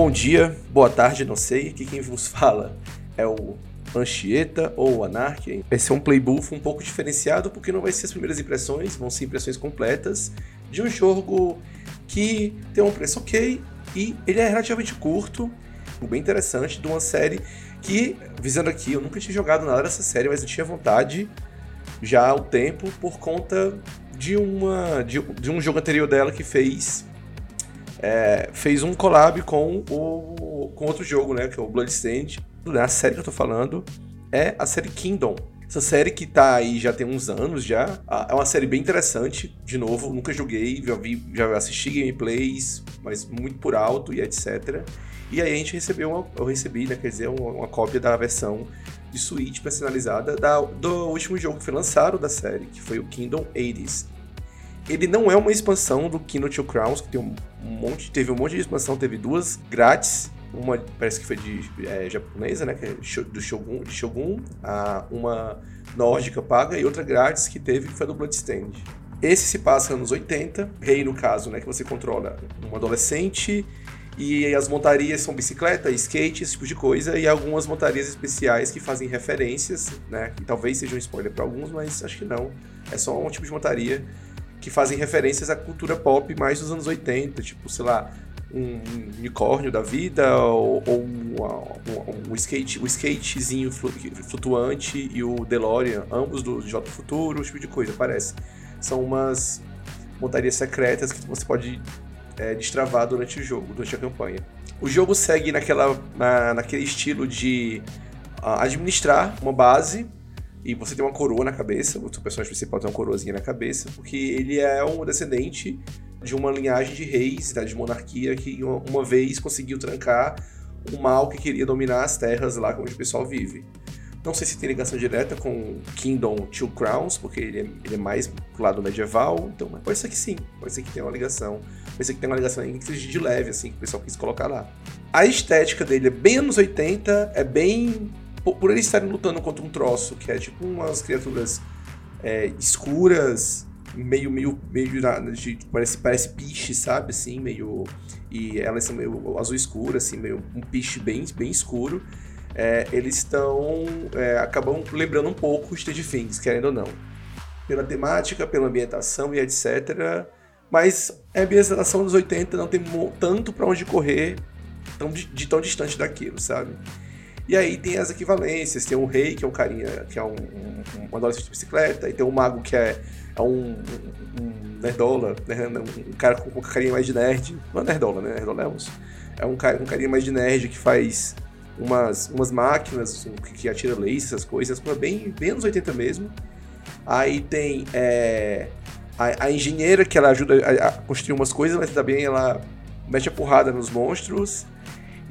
Bom dia, boa tarde, não sei. Aqui quem vos fala é o Anchieta ou Anarchy. Esse é um playbuff um pouco diferenciado porque não vai ser as primeiras impressões, vão ser impressões completas de um jogo que tem um preço ok e ele é relativamente curto, bem interessante, de uma série que, visando aqui, eu nunca tinha jogado nada dessa série, mas eu tinha vontade já há um tempo por conta de, uma, de, de um jogo anterior dela que fez é, fez um collab com o com outro jogo, né, que é o Bloodstained. A série que eu tô falando é a série Kingdom. Essa série que tá aí já tem uns anos já. É uma série bem interessante. De novo, nunca joguei, já vi, já assisti gameplays, mas muito por alto e etc. E aí a gente recebeu uma, eu recebi, né, quer dizer, uma, uma cópia da versão de Switch personalizada da, do último jogo que foi lançado da série, que foi o Kingdom 80s. Ele não é uma expansão do Kingdom Two Crowns, que tem um monte, teve um monte de expansão, teve duas grátis, uma parece que foi de é, japonesa, né, que é do Shogun, de Shogun, a, uma nórdica paga e outra grátis que teve que foi do Bloodstained. Esse se passa nos 80, rei no caso, né, que você controla um adolescente e as montarias são bicicleta, skate, esse tipo de coisa, e algumas montarias especiais que fazem referências, né? Que talvez seja um spoiler para alguns, mas acho que não. É só um tipo de montaria que fazem referências à cultura pop mais dos anos 80, tipo, sei lá, um unicórnio da vida, ou, ou um, um, um, skate, um skatezinho flutuante e o DeLorean, ambos do J Futuro, esse tipo de coisa, parece. São umas montarias secretas que você pode é, destravar durante o jogo, durante a campanha. O jogo segue naquela, na, naquele estilo de uh, administrar uma base e você tem uma coroa na cabeça, o seu personagem principal tem uma coroazinha na cabeça, porque ele é um descendente de uma linhagem de reis, né, de monarquia, que uma, uma vez conseguiu trancar um mal que queria dominar as terras lá onde o pessoal vive. Não sei se tem ligação direta com Kingdom Two Crowns, porque ele é, ele é mais pro lado medieval, então pode ser que sim, pode ser que tenha uma ligação. Pode ser que tenha uma ligação de leve, assim, que o pessoal quis colocar lá. A estética dele é bem anos 80, é bem. Por, por eles estarem lutando contra um troço que é tipo umas criaturas é, escuras, meio, meio, meio de, de, parece, parece piche, sabe, assim, meio, e elas são meio azul escuro, assim, meio um piche bem, bem escuro, é, eles estão, é, acabam lembrando um pouco Stage Things, querendo ou não, pela temática, pela ambientação e etc, mas a ambientação dos 80 não tem tanto para onde correr tão, de, de tão distante daquilo, sabe? E aí tem as equivalências, tem o rei, que é um carinha, que é um, um, um adolescente de bicicleta, e tem o mago, que é, é um, um, nerdola, né? um cara com, com carinha mais de nerd. Não é nerdola, né? Nerdola é, é um, um carinha mais de nerd que faz umas, umas máquinas que, que atira laser, essas coisas, bem, bem anos 80 mesmo. Aí tem é, a, a, engenheira que ela ajuda a, a construir umas coisas, mas também ela mete a porrada nos monstros.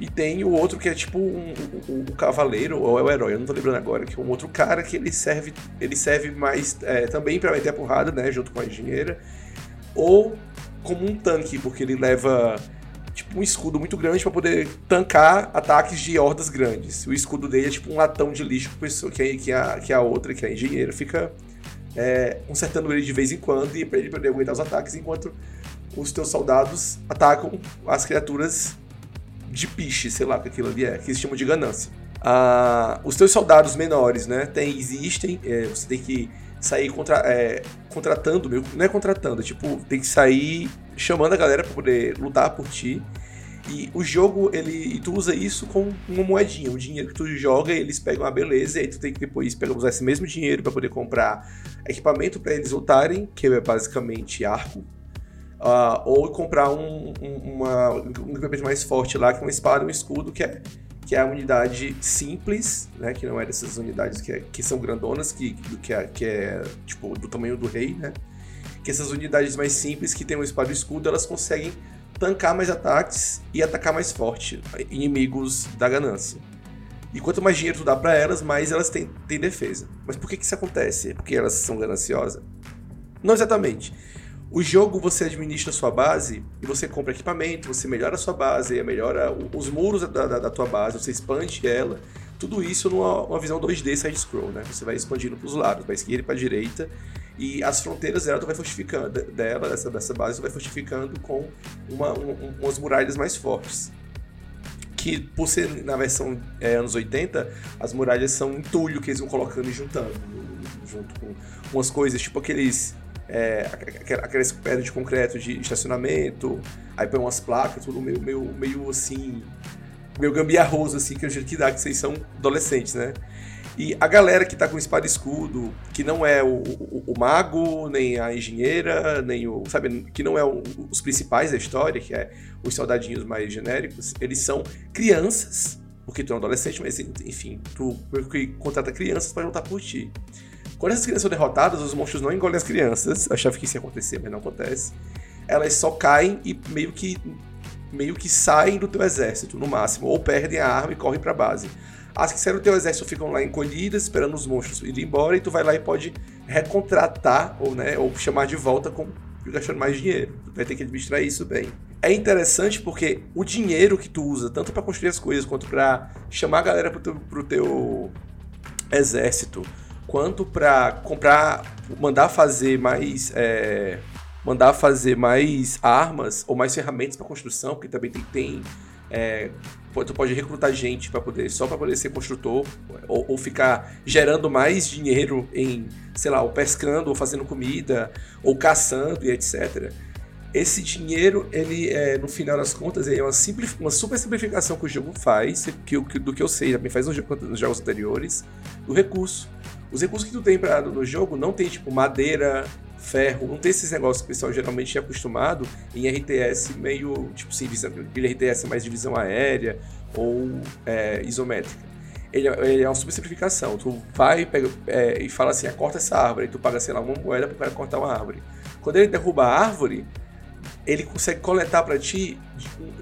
E tem o outro que é tipo um, um, um, cavaleiro, ou é o herói, eu não tô lembrando agora, que é um outro cara que ele serve, ele serve mais é, também para meter a porrada, né, junto com a engenheira, ou como um tanque, porque ele leva tipo um escudo muito grande para poder tancar ataques de hordas grandes. O escudo dele é tipo um latão de lixo que, é, que, a, que a outra, que é a engenheira, fica é, consertando ele de vez em quando e para ele poder aguentar os ataques, enquanto os teus soldados atacam as criaturas de piche, sei lá o que aquilo ali é, que eles chamam de ganância. Ah, os teus soldados menores, né, tem, existem, é, você tem que sair contra, é, contratando, não é contratando, é tipo, tem que sair chamando a galera para poder lutar por ti. E o jogo, ele tu usa isso com uma moedinha, o dinheiro que tu joga, eles pegam a beleza, e aí tu tem que depois pegar, usar esse mesmo dinheiro para poder comprar equipamento para eles lutarem, que é basicamente arco, Uh, ou comprar um, um, um equipamento mais forte lá, que é uma espada, um escudo, que é, que é a unidade simples, né? Que não é dessas unidades que, é, que são grandonas, que, que, é, que é tipo do tamanho do rei, né? Que essas unidades mais simples que tem uma espada e escudo, elas conseguem tancar mais ataques e atacar mais forte inimigos da ganância. E quanto mais dinheiro tu dá para elas, mais elas têm, têm defesa. Mas por que, que isso acontece? Porque elas são gananciosas? Não exatamente. O jogo você administra a sua base e você compra equipamento, você melhora a sua base, melhora os muros da, da, da tua base, você expande ela. Tudo isso numa visão 2D side-scroll, né? Você vai expandindo para os lados, para esquerda e para direita. E as fronteiras dela tu vai fortificando, dela, dessa, dessa base, tu vai fortificando com uma, um, umas muralhas mais fortes. que por ser na versão é, anos 80, as muralhas são entulho que eles vão colocando e juntando, junto com umas coisas, tipo aqueles é, aquelas pedras de concreto de estacionamento, aí põe umas placas, tudo meio, meio, meio assim, meio gambiarroso, assim, que o jeito que dá, que vocês são adolescentes, né? E a galera que tá com espada e escudo, que não é o, o, o, mago, nem a engenheira, nem o. Sabe, que não é o, os principais da história, que é os soldadinhos mais genéricos, eles são crianças, porque tu é um adolescente, mas enfim, tu contrata crianças para lutar por ti. Quando essas crianças são derrotadas, os monstros não engolem as crianças. Eu achava que isso ia acontecer, mas não acontece. Elas só caem e meio que meio que saem do teu exército, no máximo, ou perdem a arma e correm para base. As que saíram do teu exército ficam lá encolhidas, esperando os monstros irem embora, e tu vai lá e pode recontratar, ou, né, ou chamar de volta com gastando mais dinheiro. Tu vai ter que administrar isso bem. É interessante porque o dinheiro que tu usa, tanto para construir as coisas, quanto para chamar a galera pro teu, pro teu exército, quanto para comprar, mandar fazer mais, é, mandar fazer mais armas ou mais ferramentas para construção, porque também tem, tem é, tu pode recrutar gente para poder só para poder ser construtor ou, ou, ficar gerando mais dinheiro em, sei lá, ou pescando ou fazendo comida ou caçando e etc. Esse dinheiro, ele é, no final das contas, é uma, simples, uma super simplificação que o jogo faz, que, que, do que eu sei, também faz nos jogos anteriores, do recurso. Os recursos que tu tem pra, no jogo não tem, tipo, madeira, ferro, não tem esses negócios que o pessoal geralmente é acostumado em RTS meio, tipo, sim, aquele RTS mais de visão aérea ou é, isométrica. Ele, é, ele, é uma super simplificação. Tu vai pega, é, e fala assim, ah, corta essa árvore, e tu paga, sei lá, uma moeda para o cara cortar uma árvore. Quando ele derruba a árvore, ele consegue coletar para ti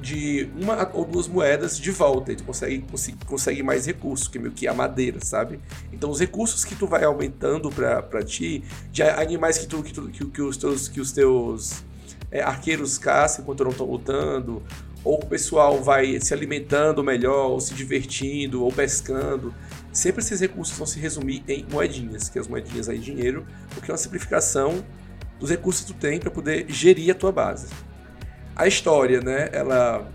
de, uma ou duas moedas de volta. Tu consegue, consegue, mais recursos, que é meio que a madeira, sabe? Então os recursos que tu vai aumentando para ti, de animais que, tu, que, tu, que, que os teus, que os teus é, arqueiros caçam enquanto não estão lutando, ou o pessoal vai se alimentando melhor, ou se divertindo, ou pescando. Sempre esses recursos vão se resumir em moedinhas, que as moedinhas aí dinheiro, porque é uma simplificação dos recursos que tu tem para poder gerir a tua base. A história, né, ela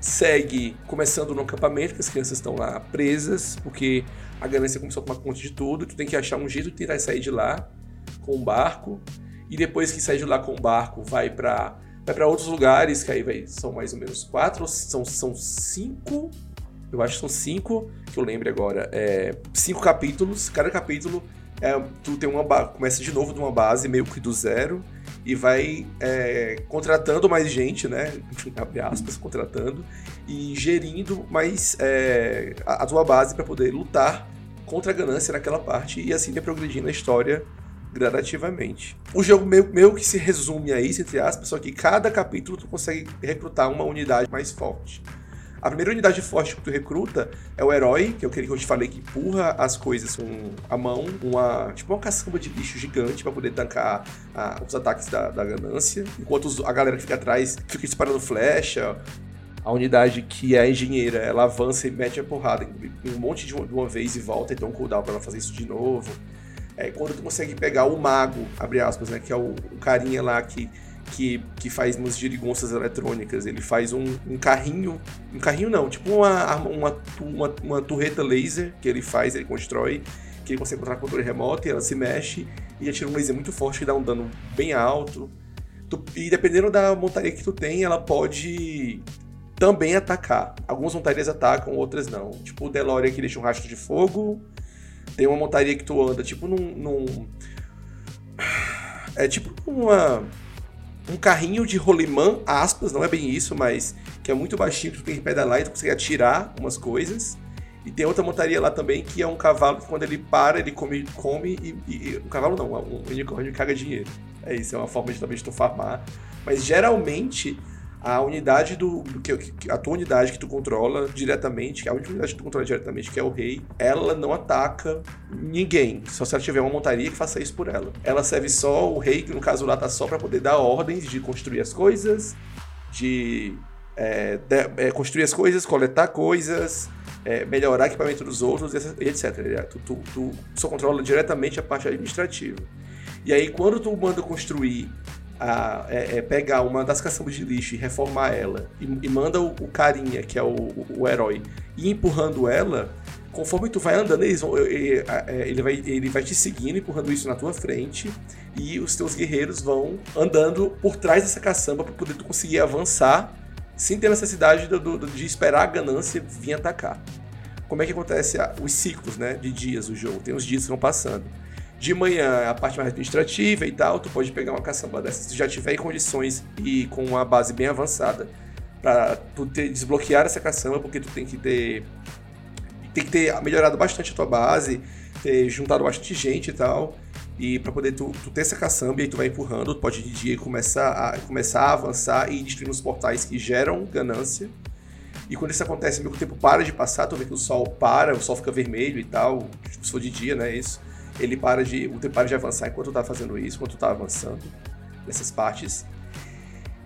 segue começando no acampamento, que as crianças estão lá presas, porque a ganância começou a tomar conta de tudo, tu tem que achar um jeito de tentar sair de lá com um barco, e depois que sai de lá com o barco, vai para vai para outros lugares, que aí vai, são mais ou menos quatro, são, são cinco, eu acho que são cinco, que eu lembro agora, é, cinco capítulos, cada capítulo é, tu tem uma começa de novo de uma base meio que do zero e vai é, contratando mais gente, né? Abre aspas, contratando e gerindo mais é, a, a, tua base para poder lutar contra a ganância naquela parte e assim vai progredindo a história gradativamente. O jogo meio, meio que se resume a isso, entre aspas, só que cada capítulo tu consegue recrutar uma unidade mais forte. A primeira unidade forte que tu recruta é o herói, que é aquele que eu te falei que empurra as coisas com a mão, uma tipo uma caçamba de bicho gigante para poder tancar a, os ataques da, da ganância, enquanto os, a galera que fica atrás fica disparando flecha. A unidade que é a engenheira, ela avança e mete a porrada em um monte de uma, de uma vez e volta, então um cooldown para ela fazer isso de novo. É quando tu consegue pegar o mago, abre aspas, né, que é o, o carinha lá que que, que faz umas girigonças eletrônicas. Ele faz um, um carrinho. Um carrinho não, tipo uma, uma, uma, uma torreta laser que ele faz, ele constrói, que ele consegue controlar controle remoto e ela se mexe e atira um laser muito forte que dá um dano bem alto. Tu, e dependendo da montaria que tu tem, ela pode também atacar. Algumas montarias atacam, outras não. Tipo o DeLorean que deixa um rastro de fogo. Tem uma montaria que tu anda tipo num. num... É tipo uma um carrinho de rolimã, aspas, não é bem isso, mas que é muito baixinho, que tu tem que pedalar e tu consegue atirar umas coisas. E tem outra montaria lá também que é um cavalo que quando ele para, ele come, come e, e um cavalo não, um unicórnio caga dinheiro. É isso, é uma forma de também de tu farmar. Mas geralmente a unidade do, que, a tua unidade que tu controla diretamente, a única unidade que tu controla diretamente, que é o rei, ela não ataca ninguém, só se ela tiver uma montaria que faça isso por ela. Ela serve só o rei, que no caso lá tá só para poder dar ordens de construir as coisas, de, é, de é, construir as coisas, coletar coisas, é, melhorar equipamento dos outros, etc. Tu, tu, tu só controla diretamente a parte administrativa. E aí, quando tu manda construir a, é, é, pegar uma das caçambas de lixo e reformar ela, e, e manda o, o, carinha, que é o, o, herói, ir empurrando ela, conforme tu vai andando, eles vão, ele, ele, vai, ele vai te seguindo, empurrando isso na tua frente, e os teus guerreiros vão andando por trás dessa caçamba para poder tu conseguir avançar sem ter necessidade do, do, de esperar a ganância vir atacar. Como é que acontece os ciclos né, de dias do jogo? Tem os dias que vão passando. De manhã, a parte mais administrativa e tal, tu pode pegar uma caçamba dessa se tu já tiver em condições e com uma base bem avançada para tu ter, desbloquear essa caçamba, porque tu tem que ter tem que ter melhorado bastante a tua base, ter juntado bastante gente e tal. E para poder tu, tu, ter essa caçamba e aí tu vai empurrando, tu pode de dia começar a, começar a avançar e destruir os portais que geram ganância. E quando isso acontece, meio que o tempo para de passar, tu vê que o sol para, o sol fica vermelho e tal, se for de dia, né, isso. Ele para de, o tempo para de avançar enquanto tu tá fazendo isso, enquanto tu tá avançando nessas partes.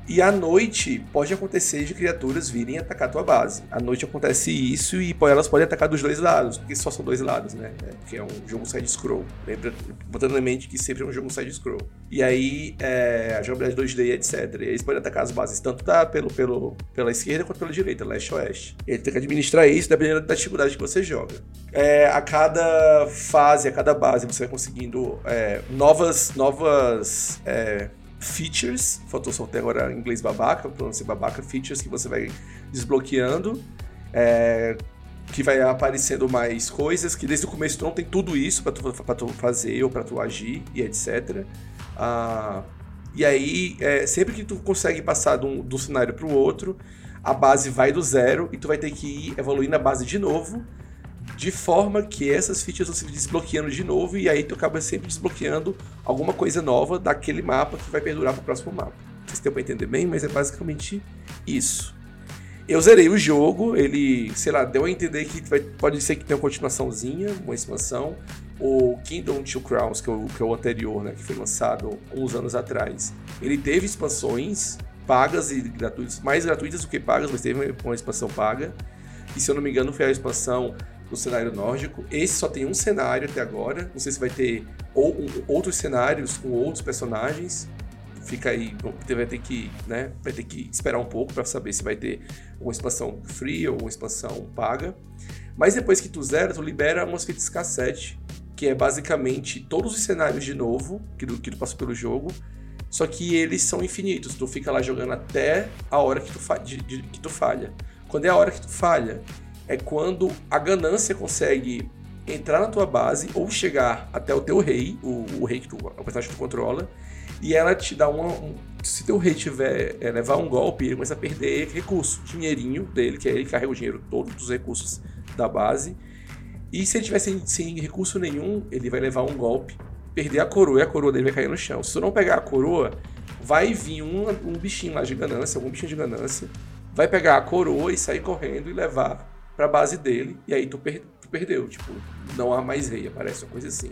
E à noite pode acontecer de criaturas virem atacar a tua base. À noite acontece isso e elas podem atacar dos dois lados, porque só são dois lados, né? É, porque é um jogo side-scroll. Lembra, botando na mente que sempre é um jogo side-scroll. E aí, é, a jogabilidade 2D, etc. E eles podem atacar as bases tanto da, pelo, pelo, pela esquerda quanto pela direita, leste-oeste. Ele tem que administrar isso dependendo da dificuldade que você joga. É, a cada fase, a cada base, você vai conseguindo é, novas, novas é, features, faltou soltar agora em inglês babaca, pronúncia babaca, features que você vai desbloqueando, é, que vai aparecendo mais coisas, que desde o começo tu não tem tudo isso para tu, tu fazer ou para tu agir e etc. Ah, e aí, é, sempre que tu consegue passar de um, de um cenário para o outro, a base vai do zero e tu vai ter que ir evoluindo a base de novo de forma que essas features vão se desbloqueando de novo e aí tu acaba sempre desbloqueando alguma coisa nova daquele mapa que vai perdurar para o próximo mapa. Não se deu para entender bem, mas é basicamente isso. Eu zerei o jogo, ele, sei lá, deu a entender que vai, pode ser que tenha uma continuaçãozinha, uma expansão. O Kingdom Two Crowns, que é o, que é o anterior, né, que foi lançado uns anos atrás, ele teve expansões pagas e gratuitas, mais gratuitas do que pagas, mas teve uma expansão paga. E se eu não me engano, foi a expansão no cenário nórdico. Esse só tem um cenário até agora. Não sei se vai ter ou, um, outros cenários com outros personagens. Fica aí, vai ter que, né, vai ter que esperar um pouco para saber se vai ter uma expansão free ou uma expansão paga. Mas depois que tu zera, tu libera umas fitas cassete, que é basicamente todos os cenários de novo que tu, que tu passou pelo jogo, só que eles são infinitos. Tu fica lá jogando até a hora que tu, de, de, que tu falha. Quando é a hora que tu falha, é quando a ganância consegue entrar na tua base ou chegar até o teu rei, o, o rei que tu, o personagem que tu controla, e ela te dá uma. Um, se teu rei tiver é, levar um golpe, ele começa a perder recurso, dinheirinho dele, que é ele que carrega o dinheiro todo dos recursos da base. E se ele tiver sem, sem recurso nenhum, ele vai levar um golpe, perder a coroa e a coroa dele vai cair no chão. Se tu não pegar a coroa, vai vir um, um bichinho lá de ganância, algum bichinho de ganância, vai pegar a coroa e sair correndo e levar pra base dele, e aí tu, per tu perdeu. Tipo, não há mais rei, aparece uma coisa assim.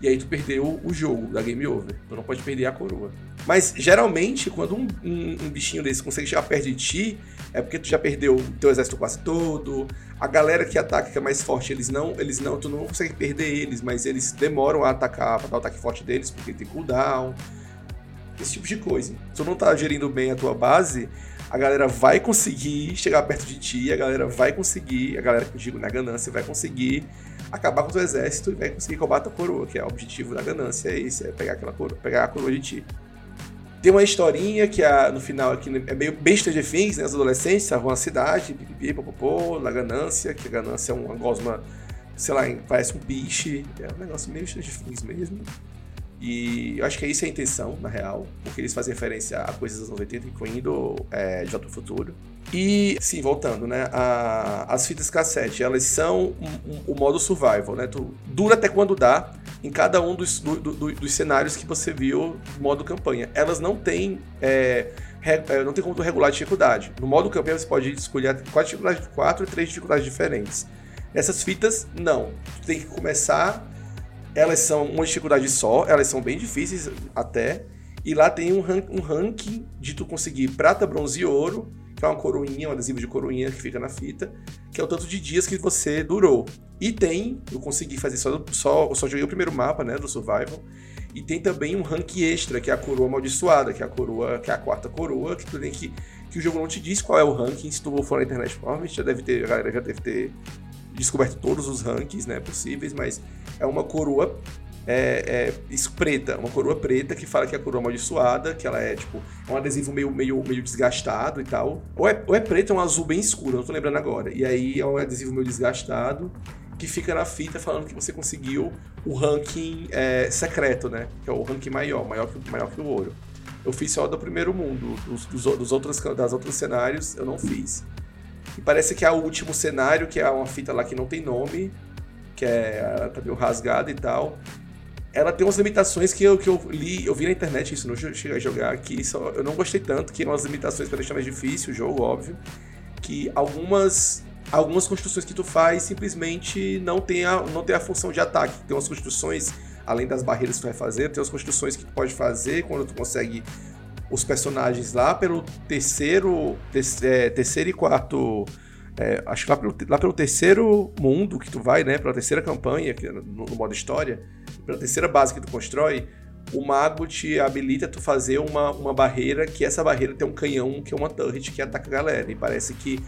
E aí tu perdeu o jogo da Game Over. Tu não pode perder a coroa. Mas geralmente, quando um, um, um, bichinho desse consegue chegar perto de ti, é porque tu já perdeu o teu exército quase todo. A galera que ataca, que é mais forte, eles não, eles não, tu não consegue perder eles, mas eles demoram a atacar pra dar o ataque forte deles, porque tem cooldown. Esse tipo de coisa. Se tu não tá gerindo bem a tua base, a galera vai conseguir chegar perto de ti, a galera vai conseguir, a galera que eu digo na ganância, vai conseguir acabar com o teu exército e vai conseguir roubar a tua coroa, que é o objetivo da ganância, é isso, é pegar aquela coroa, pegar a coroa de ti. Tem uma historinha que a, no final aqui é meio besta de fins, né? Os adolescentes estavam na cidade, pipipi, popopô, na ganância, que a ganância é uma gosma, sei lá, parece um biche, é um negócio meio de fins mesmo. E eu acho que isso é a intenção, na real, porque eles fazem referência a coisas dos anos 80, incluindo é, De Volta Futuro. E, sim, voltando, né? A, as fitas cassete, elas são o modo survival, né? Tu, dura até quando dá em cada um dos, do, do, dos cenários que você viu modo campanha. Elas não têm. É, é, não tem como tu regular a dificuldade. No modo campanha você pode escolher quatro dificuldades, quatro ou três dificuldades diferentes. Nessas fitas, não. Tu tem que começar elas são uma dificuldade só, elas são bem difíceis até. E lá tem um, rank, um ranking de tu conseguir prata, bronze e ouro, que é uma coroinha, um adesivo de coroinha que fica na fita, que é o tanto de dias que você durou. E tem, eu consegui fazer só, só, eu só joguei o primeiro mapa, né, do Survival, E tem também um rank extra, que é a coroa amaldiçoada, que é a coroa, que é a quarta coroa, que tu tem que. que o jogo não te diz qual é o ranking. Se tu for na internet, provavelmente já deve ter. A galera já deve ter descoberto todos os rankings né, possíveis, mas é uma coroa é, é, preta, uma coroa preta que fala que é a coroa amaldiçoada, que ela é tipo é um adesivo meio, meio, meio desgastado e tal. Ou é, ou é preto é um azul bem escuro, não tô lembrando agora. E aí é um adesivo meio desgastado que fica na fita falando que você conseguiu o ranking é, secreto, né? Que é o ranking maior, maior que, maior que o ouro. Eu fiz só do primeiro mundo, dos, dos, dos outros, das outros cenários eu não fiz. E parece que é o último cenário, que é uma fita lá que não tem nome, que é tá meio rasgada e tal ela tem umas limitações que eu, que eu li, eu vi na internet isso, não cheguei a jogar aqui, só, eu não gostei tanto, que umas limitações para deixar mais difícil o jogo, óbvio, que algumas algumas construções que tu faz simplesmente não tem a, não tem a função de ataque. Tem umas construções, além das barreiras que tu vai fazer, tem umas construções que tu pode fazer quando tu consegue os personagens lá pelo terceiro, ter, é, terceiro e quarto é, acho que lá pelo, lá pelo terceiro mundo que tu vai, né? Pela terceira campanha, que, é no, no, modo história, pela terceira base que tu constrói, o mago te habilita tu fazer uma, uma barreira, que essa barreira tem um canhão, que é uma turret que ataca a galera. E parece que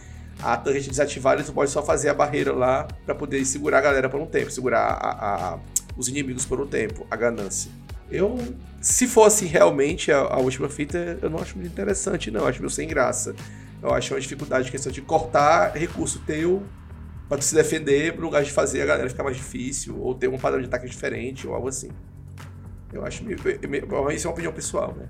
a turret desativada, tu pode só fazer a barreira lá para poder segurar a galera por um tempo, segurar a, a, os inimigos por um tempo, a ganância. Eu, se fosse realmente a, a última fita, eu não acho muito interessante, não. Eu acho meio sem graça. Eu acho uma dificuldade questão de cortar recurso teu para se defender no lugar de fazer a galera ficar mais difícil, ou ter um padrão de ataque diferente, ou algo assim. Eu acho meio. Isso é uma opinião pessoal, né?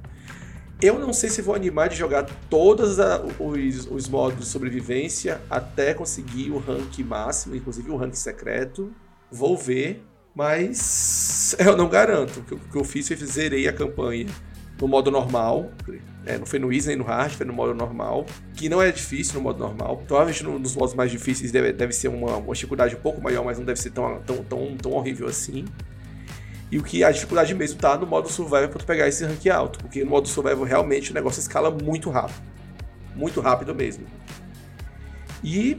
Eu não sei se vou animar de jogar todos os, os modos de sobrevivência até conseguir o rank máximo, inclusive o rank secreto. Vou ver, mas eu não garanto. O que eu fiz foi zerei a campanha no modo normal. É, não foi no easy nem no hard, foi no modo normal. Que não é difícil no modo normal. Provavelmente no, nos modos mais difíceis deve, deve ser uma, uma, dificuldade um pouco maior, mas não deve ser tão, tão, tão, tão horrível assim. E o que a dificuldade mesmo tá no modo survival para tu pegar esse rank alto. Porque no modo survival realmente o negócio escala muito rápido. Muito rápido mesmo. E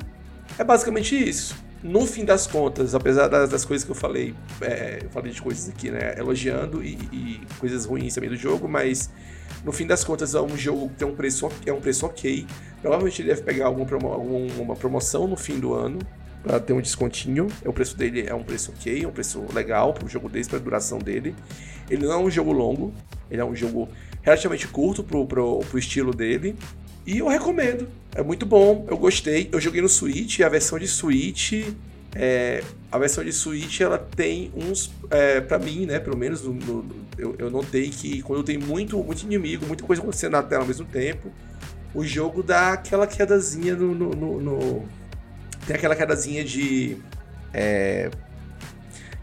é basicamente isso no fim das contas, apesar das, das coisas que eu falei, é, eu falei de coisas aqui, né, elogiando e, e, coisas ruins também do jogo, mas no fim das contas é um jogo que tem um preço, é um preço ok. Provavelmente ele deve pegar alguma, alguma promoção no fim do ano para ter um descontinho. O preço dele é um preço ok, é um preço legal para o jogo desse, para a duração dele. Ele não é um jogo longo, ele é um jogo relativamente curto pro, pro, pro estilo dele. E eu recomendo. É muito bom, eu gostei. Eu joguei no Switch a versão de Switch. É, a versão de Switch ela tem uns. É, para mim, né? Pelo menos no, no, eu, eu notei que quando tem muito, muito inimigo, muita coisa acontecendo na tela ao mesmo tempo, o jogo dá aquela quedazinha no. no, no tem aquela quedazinha de. É,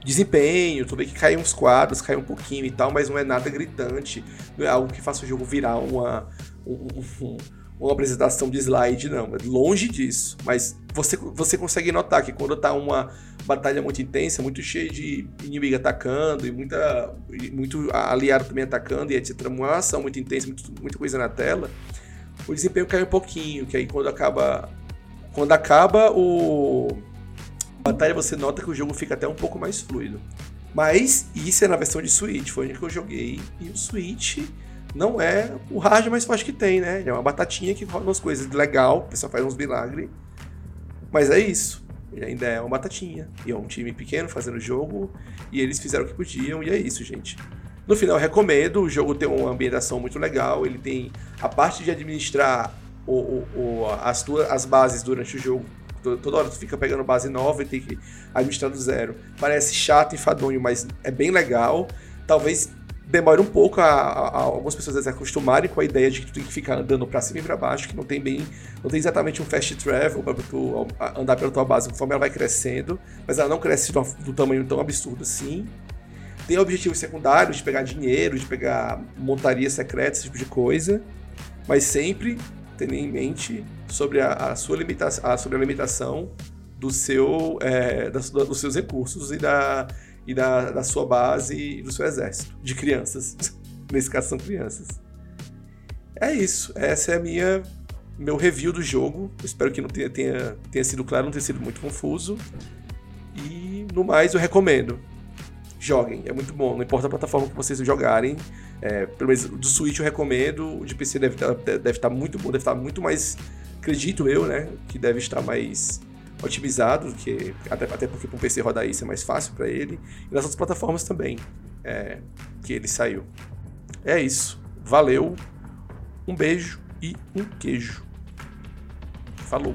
desempenho, tu vê que cai uns quadros, cai um pouquinho e tal, mas não é nada gritante, não é algo que faça o jogo virar uma, um, um, uma apresentação de slide, não. É longe disso. Mas você, você consegue notar que quando tá uma batalha muito intensa, muito cheia de inimigo atacando e muita, muito aliado também atacando e etc. Uma ação muito intensa, muito, muita coisa na tela, o desempenho cai um pouquinho. Que aí quando acaba. Quando acaba o. A batalha, você nota que o jogo fica até um pouco mais fluido. Mas isso é na versão de Switch, foi onde que eu joguei. E o Switch não é o hard mais forte que tem, né? Ele é uma batatinha que roda umas coisas legal, o pessoal faz uns milagres. Mas é isso. Ele ainda é uma batatinha. E é um time pequeno fazendo o jogo. E eles fizeram o que podiam. E é isso, gente. No final, recomendo. O jogo tem uma ambientação muito legal. Ele tem a parte de administrar o, o, o, as, tuas, as bases durante o jogo. Toda hora tu fica pegando base nova e tem que administrar do zero. Parece chato e fadonho, mas é bem legal. Talvez demora um pouco a, a, a, algumas pessoas se acostumarem com a ideia de que tu tem que ficar andando para cima e para baixo, que não tem bem, não tem exatamente um fast travel para tu andar pela tua base conforme ela vai crescendo, mas ela não cresce do, do tamanho tão absurdo assim. Tem objetivos secundários de pegar dinheiro, de pegar montaria secreta, esse tipo de coisa, mas sempre tendo em mente sobre a, a sua limitação, sobre a limitação do seu, é, das, dos seus recursos e da e da, da sua base e do seu exército de crianças. Nesse caso são crianças. É isso. Essa é a minha meu review do jogo. Espero que não tenha, tenha, tenha sido claro, não tenha sido muito confuso. E no mais eu recomendo. joguem, é muito bom. Não importa a plataforma que vocês jogarem. É, pelo menos do Switch eu recomendo, o de PC deve estar, deve estar muito bom, deve estar muito mais, acredito eu, né? Que deve estar mais otimizado, que, até, até porque para um PC rodar isso é mais fácil para ele. E nas outras plataformas também, é, que ele saiu. É isso. Valeu, um beijo e um queijo. Falou!